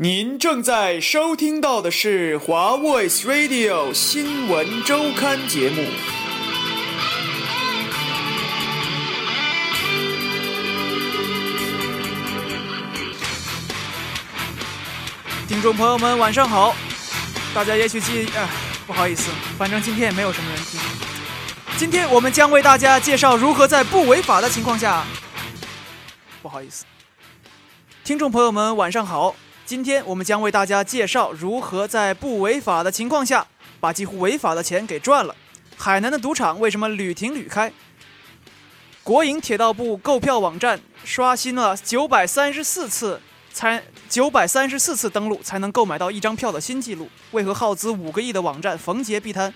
您正在收听到的是华 Voice Radio 新闻周刊节目。听众朋友们，晚上好！大家也许记，啊，不好意思，反正今天也没有什么人听。今天我们将为大家介绍如何在不违法的情况下，不好意思，听众朋友们，晚上好！今天我们将为大家介绍如何在不违法的情况下，把几乎违法的钱给赚了。海南的赌场为什么屡停屡开？国营铁道部购票网站刷新了九百三十四次。才九百三十四次登录才能购买到一张票的新纪录，为何耗资五个亿的网站逢节必瘫？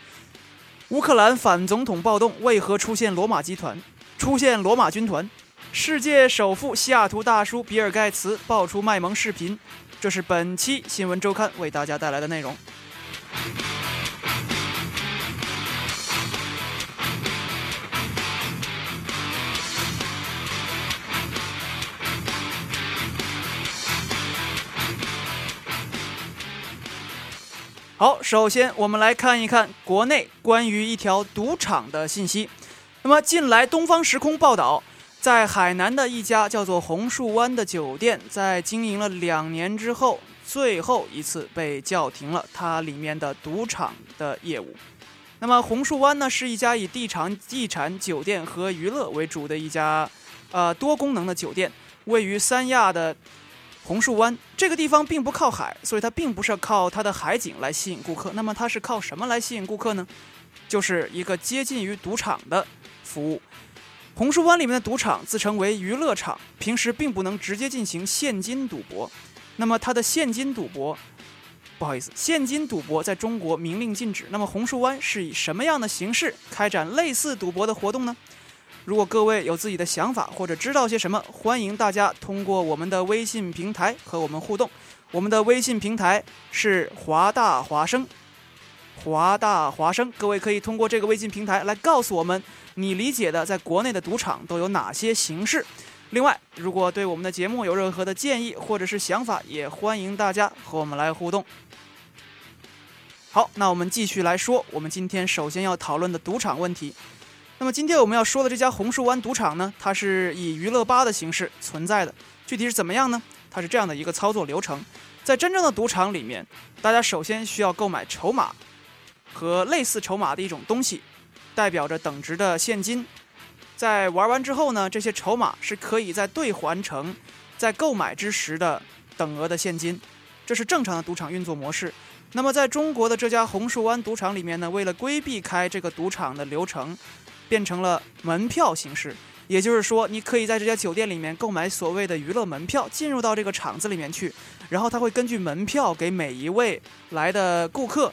乌克兰反总统暴动，为何出现罗马集团？出现罗马军团？世界首富西雅图大叔比尔盖茨爆出卖萌视频，这是本期新闻周刊为大家带来的内容。好，首先我们来看一看国内关于一条赌场的信息。那么，近来东方时空报道，在海南的一家叫做红树湾的酒店，在经营了两年之后，最后一次被叫停了它里面的赌场的业务。那么，红树湾呢，是一家以地产、地产、酒店和娱乐为主的一家，呃，多功能的酒店，位于三亚的。红树湾这个地方并不靠海，所以它并不是靠它的海景来吸引顾客。那么它是靠什么来吸引顾客呢？就是一个接近于赌场的服务。红树湾里面的赌场自称为娱乐场，平时并不能直接进行现金赌博。那么它的现金赌博，不好意思，现金赌博在中国明令禁止。那么红树湾是以什么样的形式开展类似赌博的活动呢？如果各位有自己的想法或者知道些什么，欢迎大家通过我们的微信平台和我们互动。我们的微信平台是华大华生，华大华生，各位可以通过这个微信平台来告诉我们你理解的在国内的赌场都有哪些形式。另外，如果对我们的节目有任何的建议或者是想法，也欢迎大家和我们来互动。好，那我们继续来说，我们今天首先要讨论的赌场问题。那么今天我们要说的这家红树湾赌场呢，它是以娱乐吧的形式存在的。具体是怎么样呢？它是这样的一个操作流程：在真正的赌场里面，大家首先需要购买筹码和类似筹码的一种东西，代表着等值的现金。在玩完之后呢，这些筹码是可以再兑换成在购买之时的等额的现金。这是正常的赌场运作模式。那么在中国的这家红树湾赌场里面呢，为了规避开这个赌场的流程。变成了门票形式，也就是说，你可以在这家酒店里面购买所谓的娱乐门票，进入到这个场子里面去，然后他会根据门票给每一位来的顾客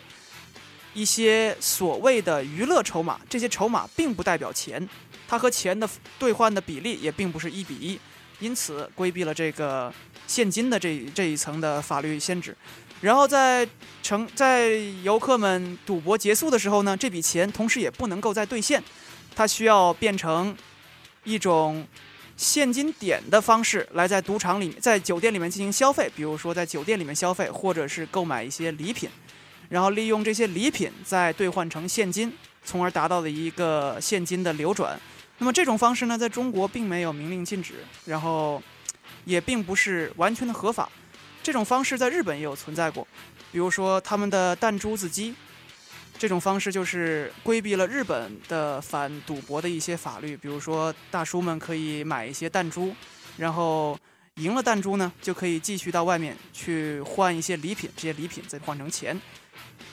一些所谓的娱乐筹码，这些筹码并不代表钱，它和钱的兑换的比例也并不是一比一，因此规避了这个现金的这这一层的法律限制。然后在成在游客们赌博结束的时候呢，这笔钱同时也不能够再兑现。它需要变成一种现金点的方式来在赌场里、在酒店里面进行消费，比如说在酒店里面消费，或者是购买一些礼品，然后利用这些礼品再兑换成现金，从而达到的一个现金的流转。那么这种方式呢，在中国并没有明令禁止，然后也并不是完全的合法。这种方式在日本也有存在过，比如说他们的弹珠子机。这种方式就是规避了日本的反赌博的一些法律，比如说大叔们可以买一些弹珠，然后赢了弹珠呢，就可以继续到外面去换一些礼品，这些礼品再换成钱。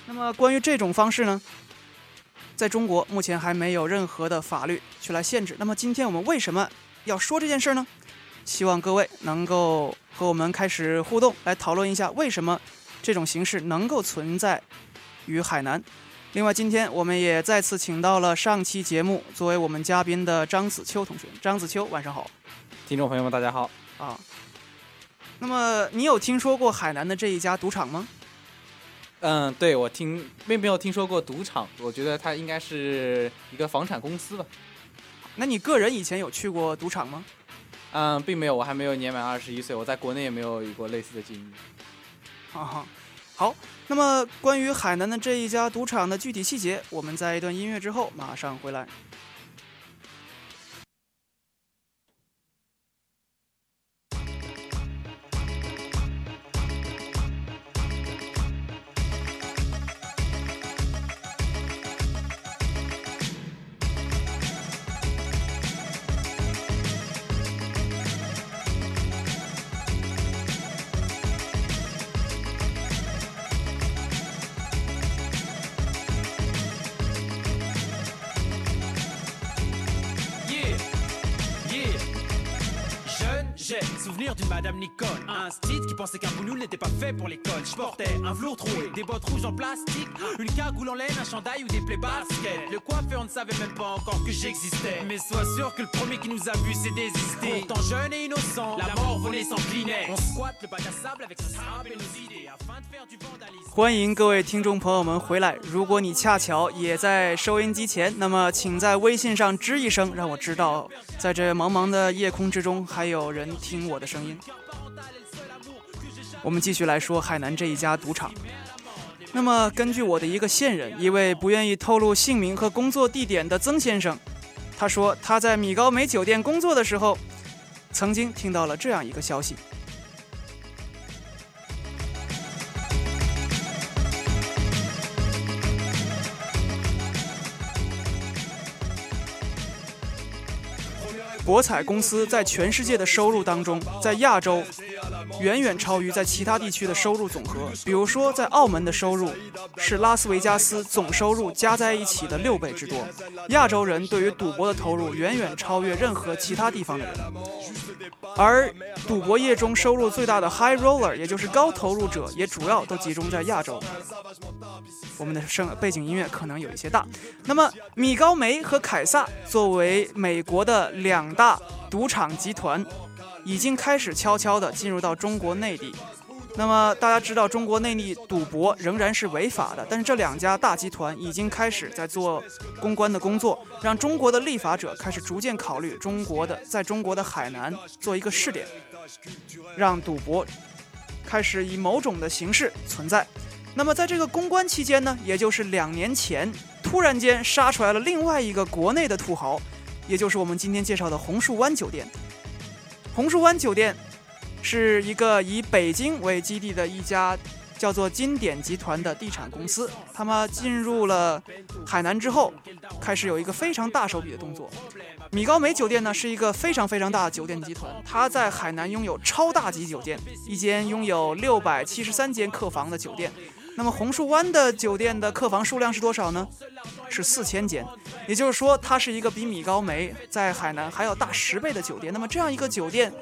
那么关于这种方式呢，在中国目前还没有任何的法律去来限制。那么今天我们为什么要说这件事呢？希望各位能够和我们开始互动，来讨论一下为什么这种形式能够存在于海南。另外，今天我们也再次请到了上期节目作为我们嘉宾的张子秋同学。张子秋，晚上好。听众朋友们，大家好。啊，那么你有听说过海南的这一家赌场吗？嗯，对，我听并没有听说过赌场，我觉得它应该是一个房产公司吧。那你个人以前有去过赌场吗？嗯，并没有，我还没有年满二十一岁，我在国内也没有有过类似的经历。哈哈。好，那么关于海南的这一家赌场的具体细节，我们在一段音乐之后马上回来。J'ai souvenir d'une Madame Nicole, un style qui pensait qu'un boulot n'était pas fait pour l'école. Je portais un velours troué, des bottes rouges en plastique, une cagoule en laine, un chandail ou des plaies basket. Le coiffeur ne savait même pas encore que j'existais. Mais sois sûr que le premier qui nous a vu c'est désisté. Pourtant jeune et innocent, la mort venait s'incliner. On squatte le bac à sable avec son sable et nos idées afin de faire du vandalisme. 欢迎各位听众朋友们回来。如果你恰巧也在收音机前，那么请在微信上吱一声，让我知道，在这茫茫的夜空之中还有人 听我的声音。我们继续来说海南这一家赌场。那么，根据我的一个线人，一位不愿意透露姓名和工作地点的曾先生，他说他在米高梅酒店工作的时候，曾经听到了这样一个消息。博彩公司在全世界的收入当中，在亚洲远远超于在其他地区的收入总和。比如说，在澳门的收入是拉斯维加斯总收入加在一起的六倍之多。亚洲人对于赌博的投入远远超越任何其他地方的人。而赌博业中收入最大的 High Roller，也就是高投入者，也主要都集中在亚洲。我们的声背景音乐可能有一些大。那么，米高梅和凯撒作为美国的两大赌场集团，已经开始悄悄地进入到中国内地。那么大家知道，中国内地赌博仍然是违法的，但是这两家大集团已经开始在做公关的工作，让中国的立法者开始逐渐考虑中国的在中国的海南做一个试点，让赌博开始以某种的形式存在。那么在这个公关期间呢，也就是两年前，突然间杀出来了另外一个国内的土豪，也就是我们今天介绍的红树湾酒店。红树湾酒店。是一个以北京为基地的一家叫做金典集团的地产公司。他们进入了海南之后，开始有一个非常大手笔的动作。米高梅酒店呢是一个非常非常大的酒店集团，它在海南拥有超大级酒店，一间拥有六百七十三间客房的酒店。那么红树湾的酒店的客房数量是多少呢？是四千间，也就是说，它是一个比米高梅在海南还要大十倍的酒店。那么这样一个酒店，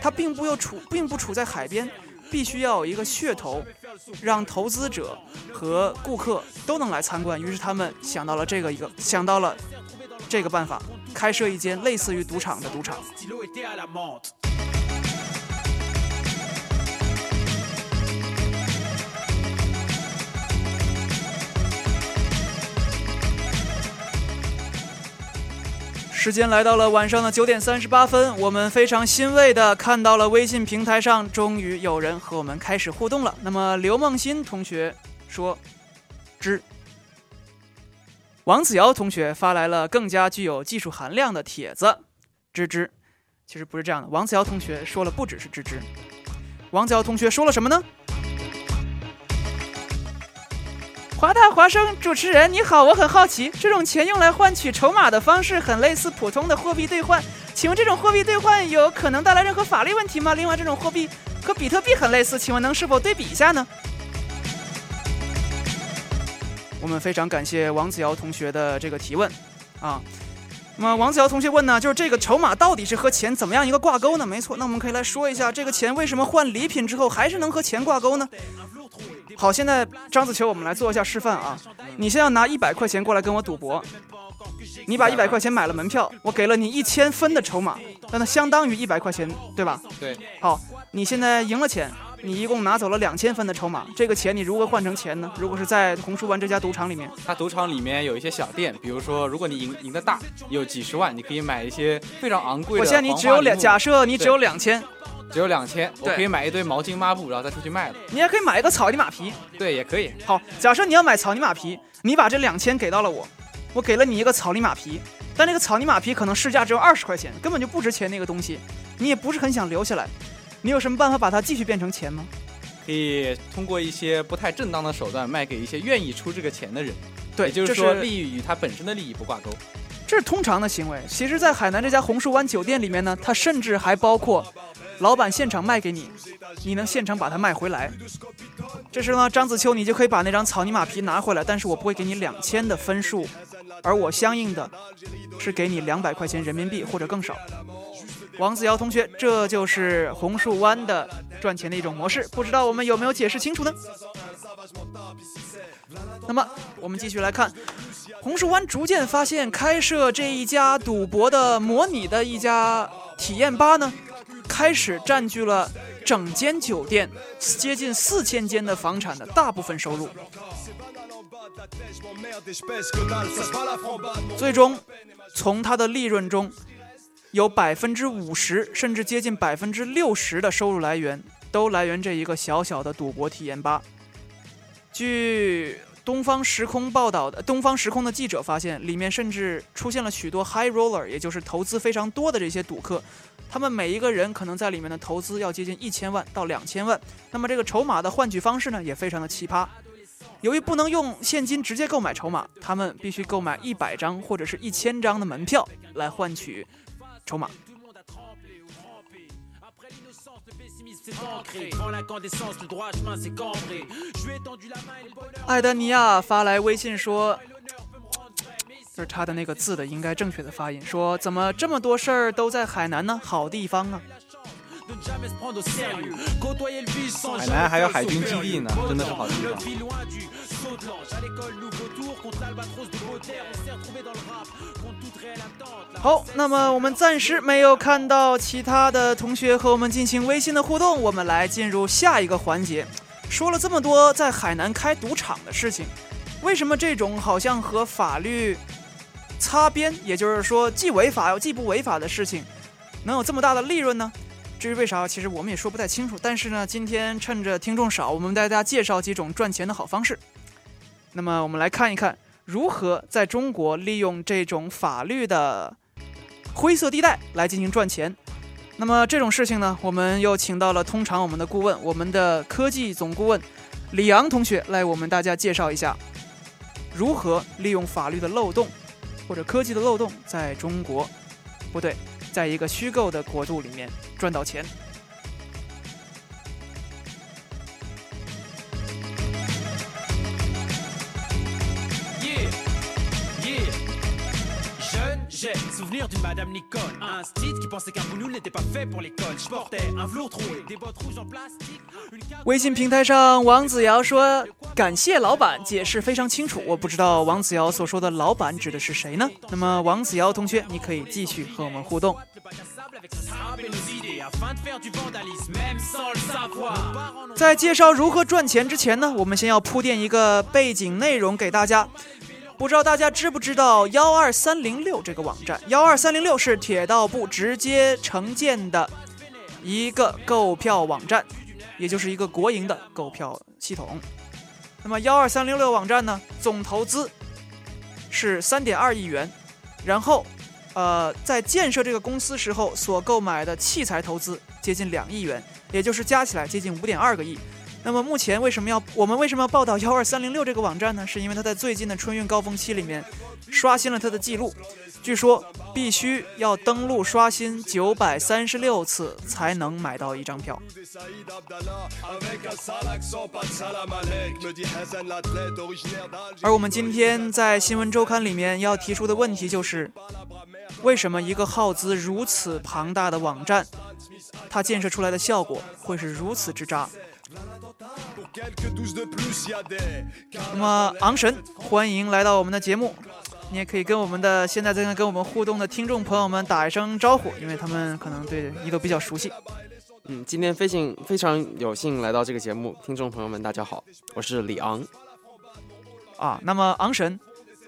它并不又处，并不处在海边，必须要有一个噱头，让投资者和顾客都能来参观。于是他们想到了这个一个，想到了这个办法，开设一间类似于赌场的赌场。时间来到了晚上的九点三十八分，我们非常欣慰的看到了微信平台上终于有人和我们开始互动了。那么刘梦欣同学说：“知。”王子瑶同学发来了更加具有技术含量的帖子，吱吱。其实不是这样的，王子瑶同学说了不只是吱吱。王子瑶同学说了什么呢？华大华生主持人你好，我很好奇，这种钱用来换取筹码的方式很类似普通的货币兑换，请问这种货币兑换有可能带来任何法律问题吗？另外，这种货币和比特币很类似，请问能是否对比一下呢？我们非常感谢王子瑶同学的这个提问，啊，那么王子瑶同学问呢，就是这个筹码到底是和钱怎么样一个挂钩呢？没错，那我们可以来说一下，这个钱为什么换礼品之后还是能和钱挂钩呢？好，现在张子球，我们来做一下示范啊！你先要拿一百块钱过来跟我赌博，你把一百块钱买了门票，我给了你一千分的筹码，那它相当于一百块钱，对吧？对。好，你现在赢了钱，你一共拿走了两千分的筹码，这个钱你如何换成钱呢？如果是在红树湾这家赌场里面，它赌场里面有一些小店，比如说，如果你赢赢的大，有几十万，你可以买一些非常昂贵的。我现在你只有两，假设你只有两千。只有两千，我可以买一堆毛巾抹布，然后再出去卖了。你还可以买一个草泥马皮。对，也可以。好，假设你要买草泥马皮，你把这两千给到了我，我给了你一个草泥马皮，但那个草泥马皮可能市价只有二十块钱，根本就不值钱那个东西，你也不是很想留下来，你有什么办法把它继续变成钱吗？可以通过一些不太正当的手段卖给一些愿意出这个钱的人。对，也就是说，利益与它本身的利益不挂钩。这是通常的行为。其实，在海南这家红树湾酒店里面呢，它甚至还包括老板现场卖给你，你能现场把它卖回来。这时呢，张子秋你就可以把那张草泥马皮拿回来，但是我不会给你两千的分数，而我相应的是给你两百块钱人民币或者更少。王子瑶同学，这就是红树湾的赚钱的一种模式，不知道我们有没有解释清楚呢？那么我们继续来看，红树湾逐渐发现，开设这一家赌博的模拟的一家体验吧呢，开始占据了整间酒店接近四千间的房产的大部分收入。最终，从它的利润中，有百分之五十甚至接近百分之六十的收入来源都来源这一个小小的赌博体验吧。据东方时空报道的，东方时空的记者发现，里面甚至出现了许多 high roller，也就是投资非常多的这些赌客，他们每一个人可能在里面的投资要接近一千万到两千万那么这个筹码的换取方式呢也非常的奇葩。由于不能用现金直接购买筹码他们必须购买一百张或者是一千张的门票来换取筹码。艾德尼亚发来微信说就是他的那个字的应该正确的发音说怎么这么多事儿都在海南呢？好地方啊。海南还有海军基地呢真的是好地方。好那么我们暂时没有看到其他的同学和我们进行微信的互动我们来进入下一个环节。说了这么多在海南开赌场的事情为什么这种好像和法律擦边，也就是说既违法又既不违法的事情，能有这么大的利润呢？至于为啥，其实我们也说不太清楚。但是呢，今天趁着听众少，我们为大家介绍几种赚钱的好方式。那么我们来看一看，如何在中国利用这种法律的灰色地带来进行赚钱。那么这种事情呢，我们又请到了通常我们的顾问，我们的科技总顾问李昂同学来我们大家介绍一下，如何利用法律的漏洞或者科技的漏洞，在中国，不对，在一个虚构的国度里面赚到钱。J'ai souvenir d'une Madame Nicole. Un style qui pensait qu'un boulot n'était pas fait pour l'école. Je portais un velours troué, des bottes rouges en plastique, 微信平台上，王子瑶说：“感谢老板，解释非常清楚。我不知道王子瑶所说的老板指的是谁呢？那么王子瑶同学，你可以继续和我们互动。Le bac à sable avec ses trappes et nos idées afin de faire du vandalisme, même sans le savoir. Nos parents n'ont 在介绍如何赚钱之前呢，我们先要铺垫一个背景内容给大家。不知道大家知不知道幺二三零六这个网站？幺二三零六是铁道部直接承建的一个购票网站，也就是一个国营的购票系统。那么幺二三零六网站呢，总投资是三点二亿元，然后呃，在建设这个公司时候所购买的器材投资接近两亿元，也就是加起来接近五点二个亿。那么目前为什么要我们为什么要报道幺二三零六这个网站呢？是因为它在最近的春运高峰期里面刷新了它的记录，据说必须要登录刷新九百三十六次才能买到一张票。而我们今天在新闻周刊里面要提出的问题就是，为什么一个耗资如此庞大的网站，它建设出来的效果会是如此之渣？那么昂神，欢迎来到我们的节目。你也可以跟我们的现在正在跟我们互动的听众朋友们打一声招呼，因为他们可能对你都比较熟悉。嗯，今天非常非常有幸来到这个节目，听众朋友们大家好，我是李昂。啊，那么昂神，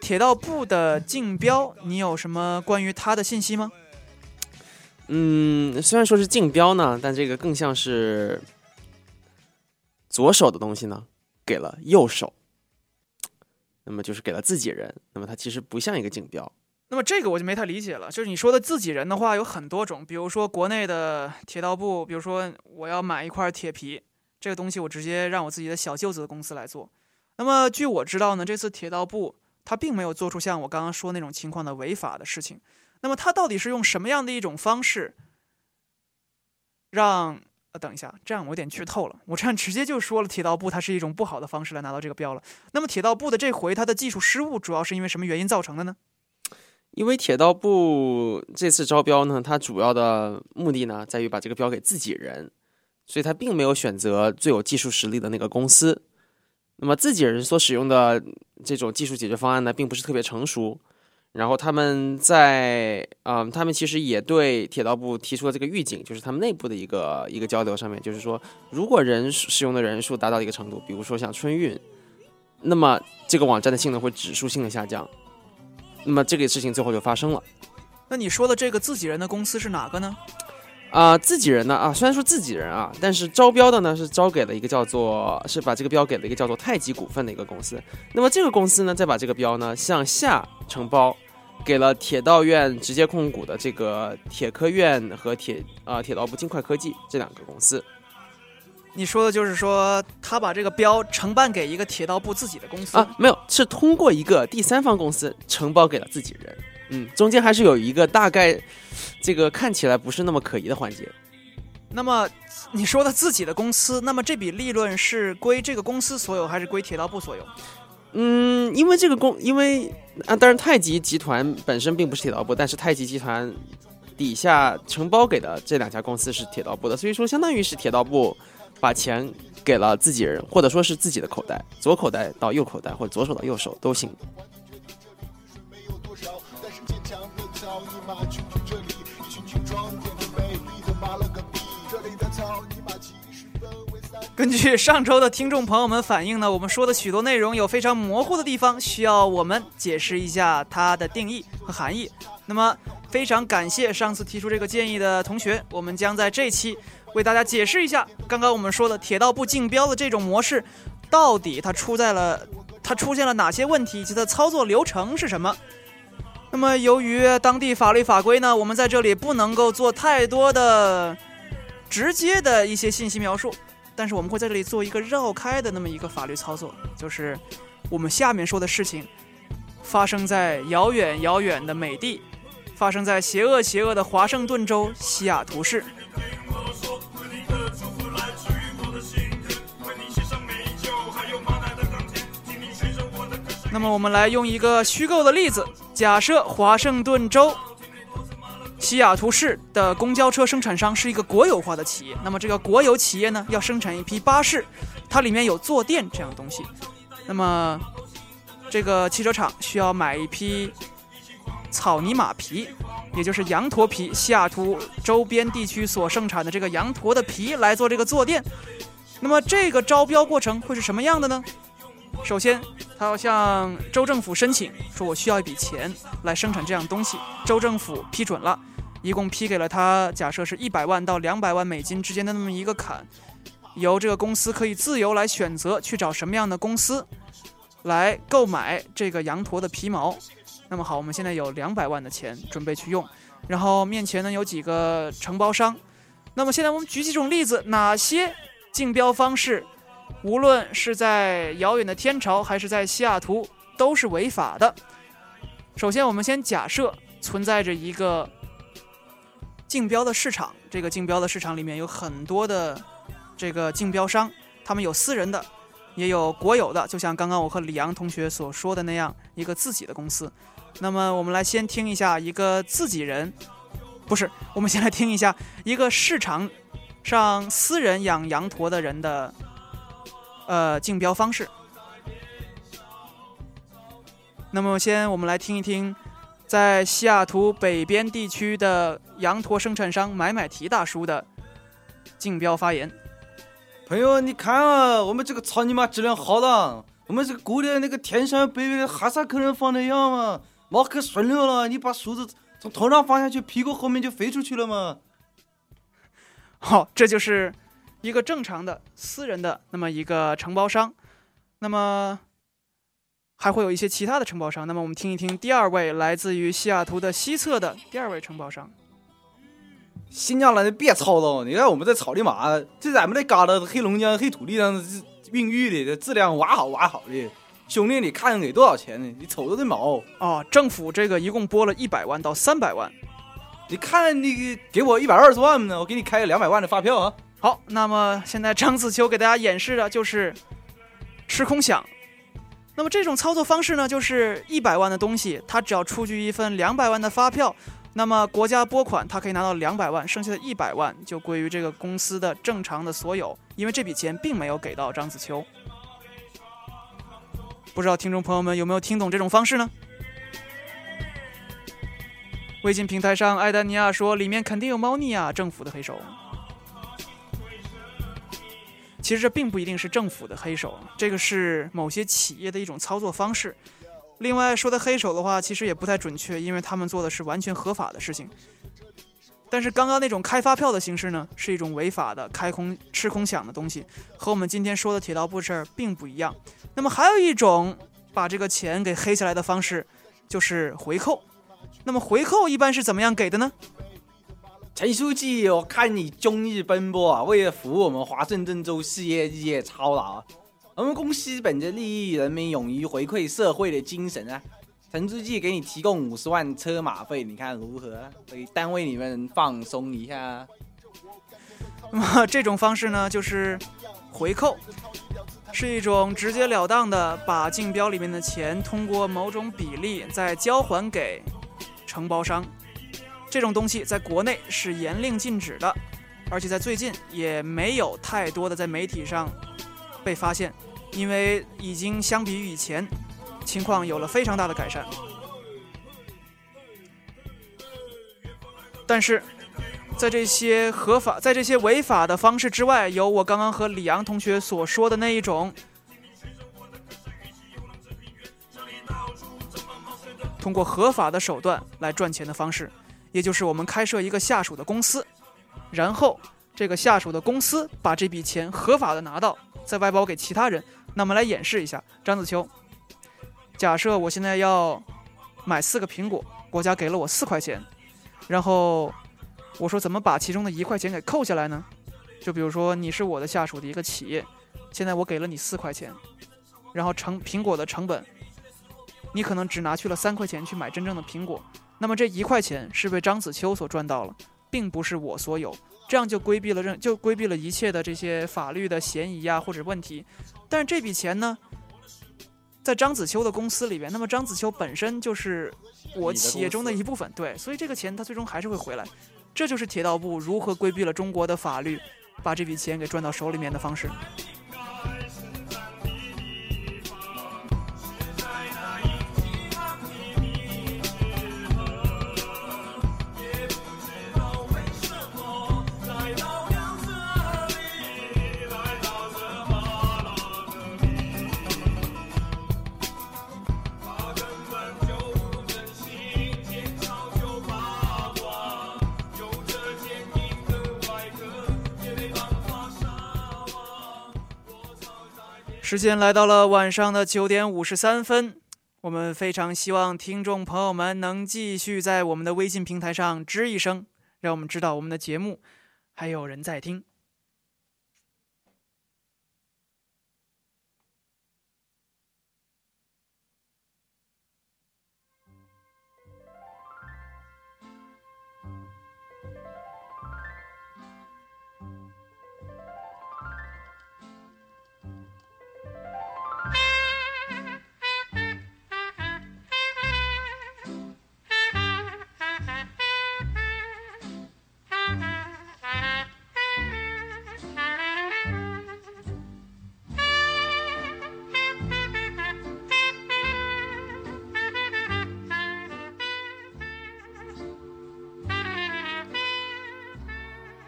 铁道部的竞标，你有什么关于他的信息吗？嗯，虽然说是竞标呢，但这个更像是左手的东西呢，给了右手，那么就是给了自己人，那么它其实不像一个竞标。那么这个我就没太理解了，就是你说的自己人的话有很多种，比如说国内的铁道部，比如说我要买一块铁皮，这个东西我直接让我自己的小舅子的公司来做。那么据我知道呢，这次铁道部他并没有做出像我刚刚说那种情况的违法的事情。那么他到底是用什么样的一种方式让？等一下，这样我有点剧透了，我这样直接就说了铁道部它是一种不好的方式来拿到这个标了。那么铁道部的这回它的技术失误主要是因为什么原因造成的呢？因为铁道部这次招标呢，它主要的目的呢，在于把这个标给自己人，所以它并没有选择最有技术实力的那个公司。那么自己人所使用的这种技术解决方案呢，并不是特别成熟。然后他们在嗯，他们其实也对铁道部提出了这个预警，就是他们内部的一个一个交流上面，就是说，如果人使用的人数达到一个程度，比如说像春运，那么这个网站的性能会指数性的下降。那么这个事情最后就发生了。那你说的这个自己人的公司是哪个呢？啊，自己人呢？啊，虽然说自己人啊，但是招标的呢是招给了一个叫做是把这个标给了一个叫做太极股份的一个公司。那么这个公司呢，再把这个标呢向下承包，给了铁道院直接控股的这个铁科院和铁啊铁道部金快科技这两个公司。你说的就是说，他把这个标承办给一个铁道部自己的公司啊？没有，是通过一个第三方公司承包给了自己人。嗯，中间还是有一个大概，这个看起来不是那么可疑的环节。那么你说的自己的公司，那么这笔利润是归这个公司所有，还是归铁道部所有？嗯，因为这个公，因为啊，当然太极集团本身并不是铁道部，但是太极集团底下承包给的这两家公司是铁道部的，所以说相当于是铁道部。把钱给了自己人，或者说是自己的口袋，左口袋到右口袋，或者左手到右手都行。根据上周的听众朋友们反映呢，我们说的许多内容有非常模糊的地方，需要我们解释一下它的定义和含义。那么，非常感谢上次提出这个建议的同学，我们将在这期。为大家解释一下，刚刚我们说的铁道部竞标的这种模式，到底它出在了它出现了哪些问题，以及它操作流程是什么？那么由于当地法律法规呢，我们在这里不能够做太多的直接的一些信息描述，但是我们会在这里做一个绕开的那么一个法律操作，就是我们下面说的事情发生在遥远遥远的美帝，发生在邪恶邪恶的华盛顿州西雅图市。那么我们来用一个虚构的例子，假设华盛顿州西雅图市的公交车生产商是一个国有化的企业。那么这个国有企业呢，要生产一批巴士，它里面有坐垫这样东西。那么这个汽车厂需要买一批草泥马皮，也就是羊驼皮，西雅图周边地区所生产的这个羊驼的皮来做这个坐垫。那么这个招标过程会是什么样的呢？首先，他要向州政府申请，说我需要一笔钱来生产这样东西。州政府批准了，一共批给了他，假设是一百万到两百万美金之间的那么一个坎，由这个公司可以自由来选择去找什么样的公司来购买这个羊驼的皮毛。那么好，我们现在有两百万的钱准备去用，然后面前呢有几个承包商。那么现在我们举几种例子，哪些竞标方式？无论是在遥远的天朝，还是在西雅图，都是违法的。首先，我们先假设存在着一个竞标的市场，这个竞标的市场里面有很多的这个竞标商，他们有私人的，也有国有的，就像刚刚我和李阳同学所说的那样，一个自己的公司。那么，我们来先听一下一个自己人，不是，我们先来听一下一个市场上私人养羊驼的人的。呃，竞标方式。那么，先我们来听一听，在西雅图北边地区的羊驼生产商买买提大叔的竞标发言。朋友，你看啊，我们这个草泥马质量好的，我们这个雇的那个天山北北的哈萨克人放的羊嘛，毛可顺溜了。你把梳子从头上放下去，屁股后面就飞出去了嘛。好、这就是一个正常的私人的那么一个承包商。那么还会有一些其他的承包商。那么我们听一听第二位来自于西雅图的西侧的第二位承包商。新疆来的别吵了，你看我们这草地马，这咱们这旮旯黑龙江黑土地上是孕育的，这质量挖好挖好的。兄弟，你看给多少钱呢？你瞅瞅这毛，啊，政府这个一共拨了一百万到三百万。你看那个给我一百二十万呢，我给你开个两百万的发票啊。好，那么现在张子秋给大家演示的就是吃空饷。那么这种操作方式呢，就是一百万的东西，他只要出具一份两百万的发票，那么国家拨款，他可以拿到两百万，剩下的一百万就归于这个公司的正常的所有，因为这笔钱并没有给到张子秋。不知道听众朋友们有没有听懂这种方式呢？微信平台上，艾丹尼亚说：“里面肯定有猫腻啊，政府的黑手。”其实这并不一定是政府的黑手，这个是某些企业的一种操作方式。另外说的黑手的话，其实也不太准确，因为他们做的是完全合法的事情。但是刚刚那种开发票的形式呢，是一种违法的开空吃空饷的东西，和我们今天说的铁道部事儿并不一样。那么还有一种把这个钱给黑下来的方式，就是回扣。那么回扣一般是怎么样给的呢？陈书记，我看你忠义奔波啊，为了服务我们华盛顿州事业日夜操劳。我们公司本着利益人民、勇于回馈社会的精神啊，陈书记给你提供五十万车马费，你看如何？给单位你们放松一下。那 么这种方式呢，就是回扣，是一种直截了当的把竞标里面的钱通过某种比例再交还给承包商。这种东西在国内是严令禁止的，而且在最近也没有太多的在媒体上被发现，因为已经相比于以前，情况有了非常大的改善。但是，在这些合法、在这些违法的方式之外，有我刚刚和李阳同学所说的那一种，通过合法的手段来赚钱的方式，也就是我们开设一个下属的公司，然后这个下属的公司把这笔钱合法的拿到，再外包给其他人。那么来演示一下，张子秋，假设我现在要买四个苹果，国家给了我四块钱，然后我说怎么把其中的一块钱给扣下来呢？就比如说你是我的下属的一个企业，现在我给了你四块钱，然后成苹果的成本，你可能只拿去了三块钱去买真正的苹果，那么这一块钱是被张子秋所赚到了，并不是我所有，这样就规避了任就规避了一切的这些法律的嫌疑啊或者问题。但是这笔钱呢，在张子秋的公司里边，那么张子秋本身就是我企业中的一部分，对，所以这个钱他最终还是会回来。这就是铁道部如何规避了中国的法律，把这笔钱给赚到手里面的方式。时间来到了晚上的九点五十三分，我们非常希望听众朋友们能继续在我们的微信平台上吱一声，让我们知道我们的节目还有人在听。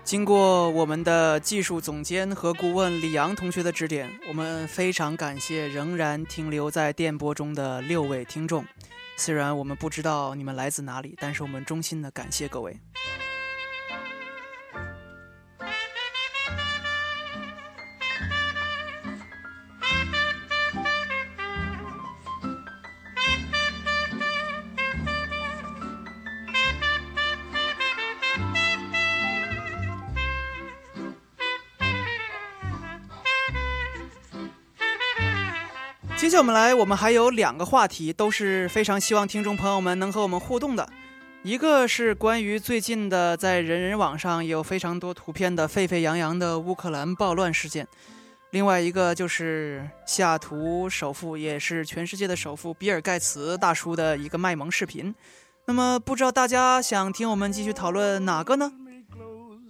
经过我们的技术总监和顾问李阳同学的指点，我们非常感谢仍然停留在电波中的六位听众。虽然我们不知道你们来自哪里，但是我们衷心的感谢各位。接下我们来，我们还有两个话题，都是非常希望听众朋友们能和我们互动的。一个是关于最近的，在人人网上有非常多图片的沸沸扬扬的乌克兰暴乱事件；另外一个就是西雅图首富，也是全世界的首富比尔盖茨大叔的一个卖萌视频。那么，不知道大家想听我们继续讨论哪个呢？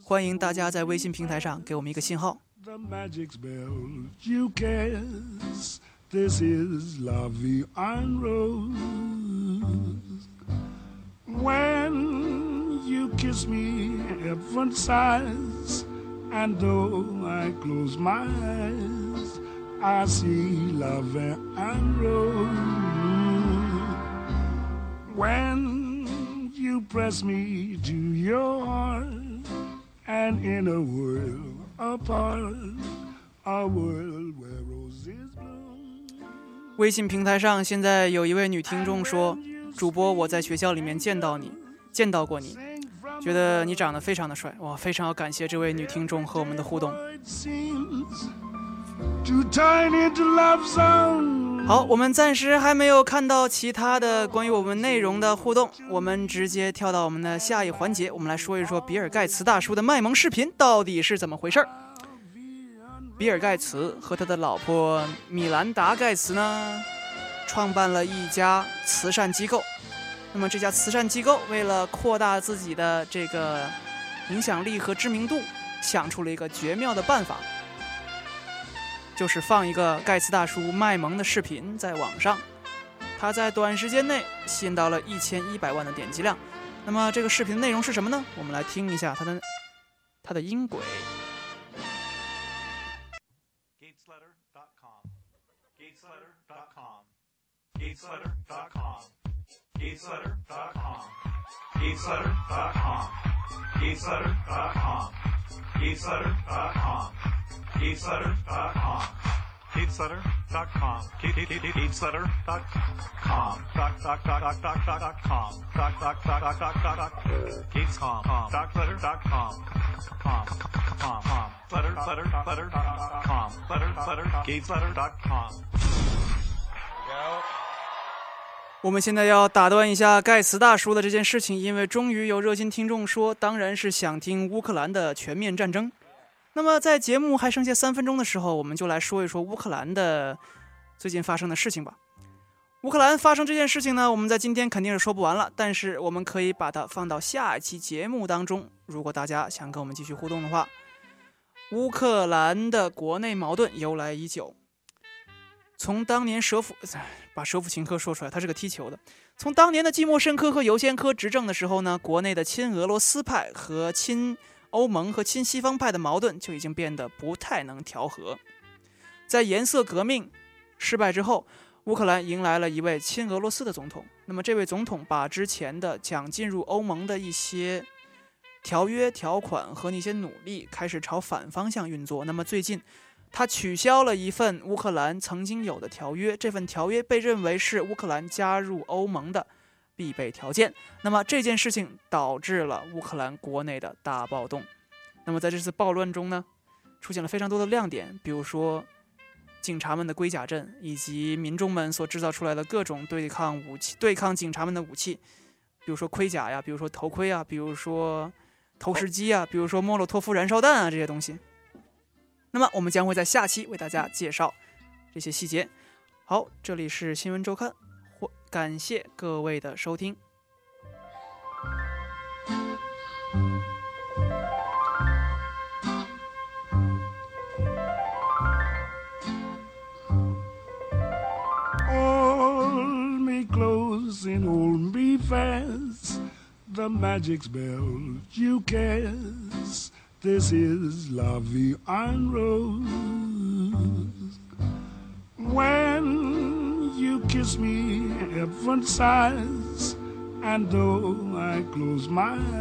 欢迎大家在微信平台上给我们一个信号。This is La en Rose. When you kiss me, heaven sighs, and though I close my eyes, I see La en Rose. When you press me to your heart, and in a world apart, a world where roses bloom. 微信平台上现在有一位女听众说：“主播，我在学校里面见到你，见到过你，觉得你长得非常的帅。”哇，非常要感谢这位女听众和我们的互动。好，我们暂时还没有看到其他的关于我们内容的互动，我们直接跳到我们的下一环节，我们来说一说比尔盖茨大叔的卖萌视频到底是怎么回事儿。比尔盖茨和他的老婆米兰达盖茨呢，创办了一家慈善机构。那么这家慈善机构为了扩大自己的这个影响力和知名度，想出了一个绝妙的办法，就是放一个盖茨大叔卖萌的视频在网上。他在短时间内吸引到了一千一百万的点击量。那么这个视频内容是什么呢？我们来听一下他的他的音轨。Gatesletter.com. Gatesletter.com. Gatesletter.com. Gatesletter.com. Gatesletter.com. Gatesletter.com. Gatesletter.com. Gatesletter.com. Doc doc doc doc doc doc doc com. Doc doc doc doc doc doc doc. Gatescom. Docletter.com. Com. Com. Com. Letter letter letter com. Letter letter gatesletter.com. 我们现在要打断一下盖茨大叔的这件事情，因为终于有热心听众说，当然是想听乌克兰的全面战争。那么在节目还剩下三分钟的时候，我们就来说一说乌克兰的最近发生的事情吧。乌克兰发生这件事情呢，我们在今天肯定是说不完了，但是我们可以把它放到下一期节目当中。如果大家想跟我们继续互动的话，乌克兰的国内矛盾由来已久，从当年舍甫把舍甫琴科说出来，他是个踢球的。从当年的季莫申科和尤先科执政的时候呢，国内的亲俄罗斯派和亲欧盟和亲西方派的矛盾就已经变得不太能调和。在颜色革命失败之后，乌克兰迎来了一位亲俄罗斯的总统。那么这位总统把之前的想进入欧盟的一些条约条款和那些努力开始朝反方向运作。那么最近，他取消了一份乌克兰曾经有的条约，这份条约被认为是乌克兰加入欧盟的必备条件。那么这件事情导致了乌克兰国内的大暴动。那么在这次暴乱中呢，出现了非常多的亮点，比如说警察们的龟甲阵，以及民众们所制造出来的各种对抗武器、对抗警察们的武器，比如说盔甲呀，比如说头盔啊，比如说投石机啊，比如说莫洛托夫燃烧弹啊这些东西。那么我们将会在下期为大家介绍这些细节。好，这里是新闻周刊，感谢各位的收听。Hold me close and hold me fast. The magic spell you cast. This is Vie en Rose. When You kiss me heaven sighs, and though I close my eyes.